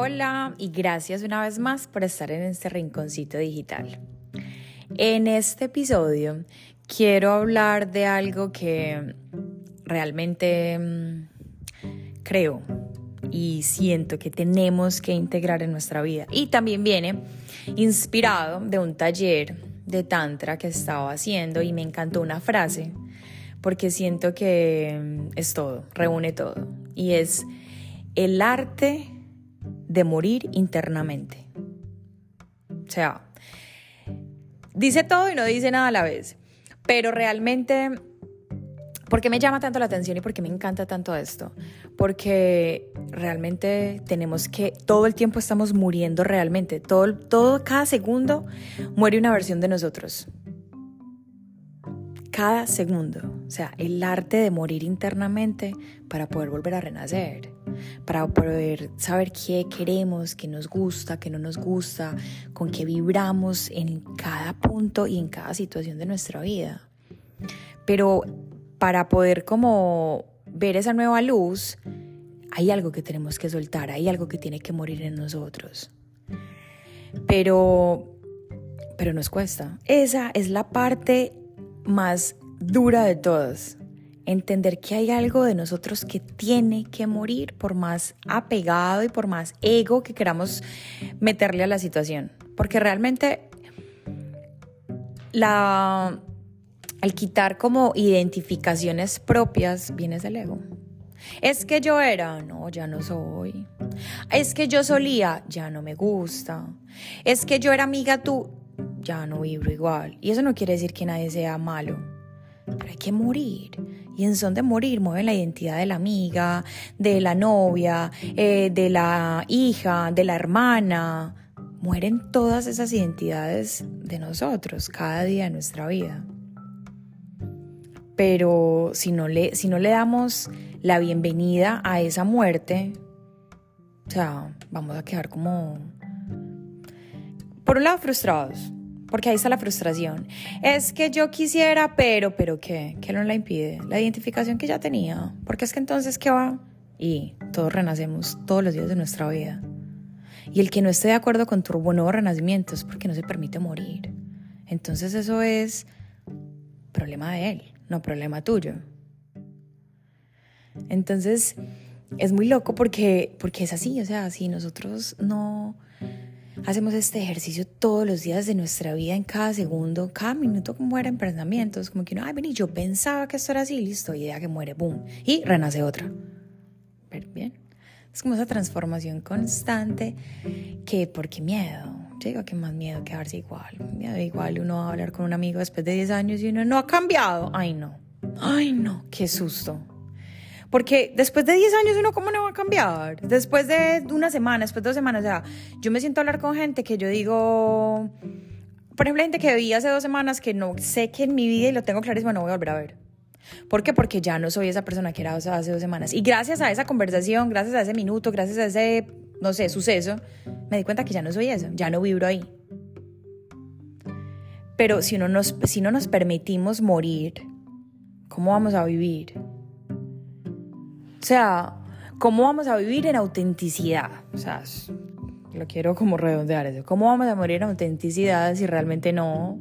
Hola y gracias una vez más por estar en este rinconcito digital. En este episodio quiero hablar de algo que realmente mm, creo y siento que tenemos que integrar en nuestra vida. Y también viene inspirado de un taller de tantra que estaba haciendo y me encantó una frase porque siento que mm, es todo, reúne todo. Y es el arte de morir internamente. O sea, dice todo y no dice nada a la vez. Pero realmente, ¿por qué me llama tanto la atención y por qué me encanta tanto esto? Porque realmente tenemos que, todo el tiempo estamos muriendo realmente. Todo, todo cada segundo muere una versión de nosotros cada segundo. O sea, el arte de morir internamente para poder volver a renacer, para poder saber qué queremos, qué nos gusta, qué no nos gusta, con qué vibramos en cada punto y en cada situación de nuestra vida. Pero para poder como ver esa nueva luz, hay algo que tenemos que soltar, hay algo que tiene que morir en nosotros. Pero pero nos cuesta. Esa es la parte más dura de todas. Entender que hay algo de nosotros que tiene que morir por más apegado y por más ego que queramos meterle a la situación. Porque realmente la, al quitar como identificaciones propias viene del ego. Es que yo era, no, ya no soy. Es que yo solía, ya no me gusta. Es que yo era amiga tú, ya no vibro igual. Y eso no quiere decir que nadie sea malo, pero hay que morir. Y en son de morir mueven la identidad de la amiga, de la novia, eh, de la hija, de la hermana. Mueren todas esas identidades de nosotros cada día de nuestra vida. Pero si no le, si no le damos la bienvenida a esa muerte, o sea, vamos a quedar como, por un lado, frustrados, porque ahí está la frustración. Es que yo quisiera, pero, pero ¿qué? ¿Qué no la impide? La identificación que ya tenía. Porque es que entonces, ¿qué va? Y todos renacemos todos los días de nuestra vida. Y el que no esté de acuerdo con tu nuevo renacimiento es porque no se permite morir. Entonces eso es problema de él, no problema tuyo. Entonces es muy loco porque, porque es así, o sea, si nosotros no hacemos este ejercicio todos los días de nuestra vida, en cada segundo, cada minuto que mueren pensamientos, como que no, ay, vení, yo pensaba que esto era así, listo, idea que muere, boom, y renace otra. Pero bien, es como esa transformación constante que, ¿por qué miedo? Yo digo que más miedo quedarse igual. Miedo igual uno va a hablar con un amigo después de 10 años y uno no ha cambiado. Ay, no. Ay, no, qué susto. Porque después de 10 años uno cómo no va a cambiar. Después de una semana, después de dos semanas, o sea, yo me siento a hablar con gente que yo digo, por ejemplo, gente que vi hace dos semanas que no sé que en mi vida y lo tengo clarísimo, no voy a volver a ver. ¿Por qué? Porque ya no soy esa persona que era hace dos semanas. Y gracias a esa conversación, gracias a ese minuto, gracias a ese, no sé, suceso, me di cuenta que ya no soy eso, ya no vibro ahí. Pero si, no nos, si no nos permitimos morir, ¿cómo vamos a vivir? O sea, ¿cómo vamos a vivir en autenticidad? O sea, lo quiero como redondear eso. ¿Cómo vamos a morir en autenticidad si realmente no?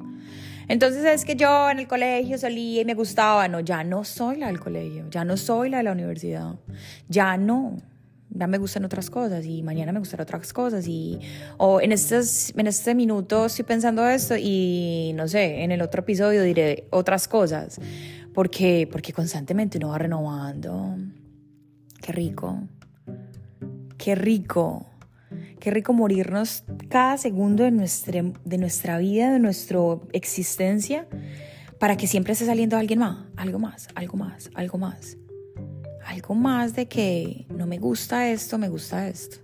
Entonces es que yo en el colegio solía y me gustaba. No, ya no soy la del colegio, ya no soy la de la universidad, ya no. Ya me gustan otras cosas y mañana me gustarán otras cosas y o en estos en este minuto estoy pensando esto y no sé, en el otro episodio diré otras cosas porque porque constantemente uno va renovando. Qué rico. Qué rico. Qué rico morirnos cada segundo de nuestra, de nuestra vida, de nuestra existencia, para que siempre esté saliendo alguien más, algo más, algo más, algo más. Algo más de que no me gusta esto, me gusta esto.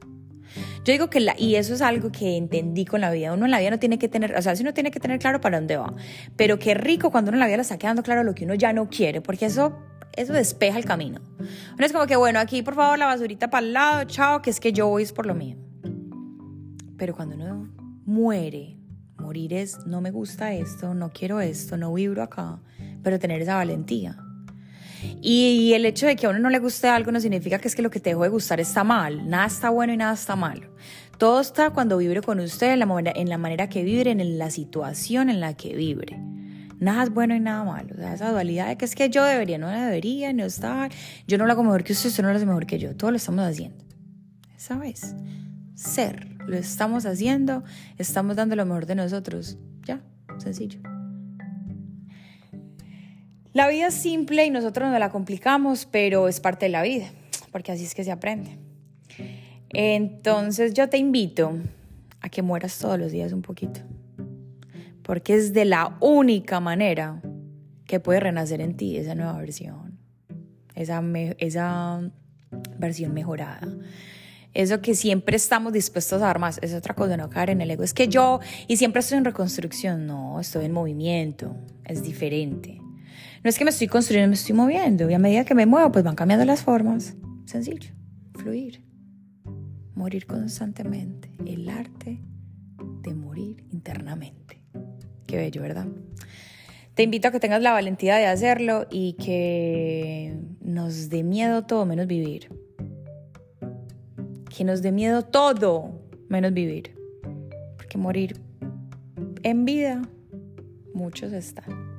Yo digo que, la, y eso es algo que entendí con la vida. Uno en la vida no tiene que tener, o sea, si uno tiene que tener claro para dónde va. Pero qué rico cuando uno en la vida le está quedando claro lo que uno ya no quiere, porque eso eso despeja el camino. Uno es como que, bueno, aquí por favor la basurita para el lado, chao, que es que yo voy por lo mío. Pero cuando uno muere, morir es, no me gusta esto, no quiero esto, no vibro acá, pero tener esa valentía. Y el hecho de que a uno no le guste algo no significa que es que lo que te dejó de gustar está mal. Nada está bueno y nada está malo. Todo está cuando vibre con usted, en la en la manera que vibre, en la situación en la que vibre. Nada es bueno y nada malo. O sea, esa dualidad de que es que yo debería, no debería, no estar. Yo no lo hago mejor que usted, usted no lo hace mejor que yo. Todo lo estamos haciendo. ¿Sabes? Ser. Lo estamos haciendo, estamos dando lo mejor de nosotros. Ya, sencillo. La vida es simple y nosotros nos la complicamos, pero es parte de la vida, porque así es que se aprende. Entonces yo te invito a que mueras todos los días un poquito, porque es de la única manera que puede renacer en ti esa nueva versión, esa, esa versión mejorada. Eso que siempre estamos dispuestos a dar más, es otra cosa, no caer en el ego. Es que yo, y siempre estoy en reconstrucción, no, estoy en movimiento, es diferente. No es que me estoy construyendo, me estoy moviendo. Y a medida que me muevo, pues van cambiando las formas. Sencillo. Fluir. Morir constantemente. El arte de morir internamente. Qué bello, ¿verdad? Te invito a que tengas la valentía de hacerlo y que nos dé miedo todo menos vivir. Que nos dé miedo todo menos vivir. Porque morir en vida, muchos están.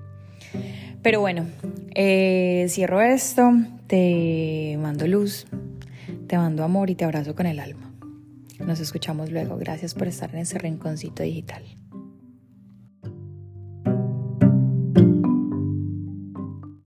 Pero bueno, eh, cierro esto, te mando luz, te mando amor y te abrazo con el alma. Nos escuchamos luego. Gracias por estar en ese rinconcito digital.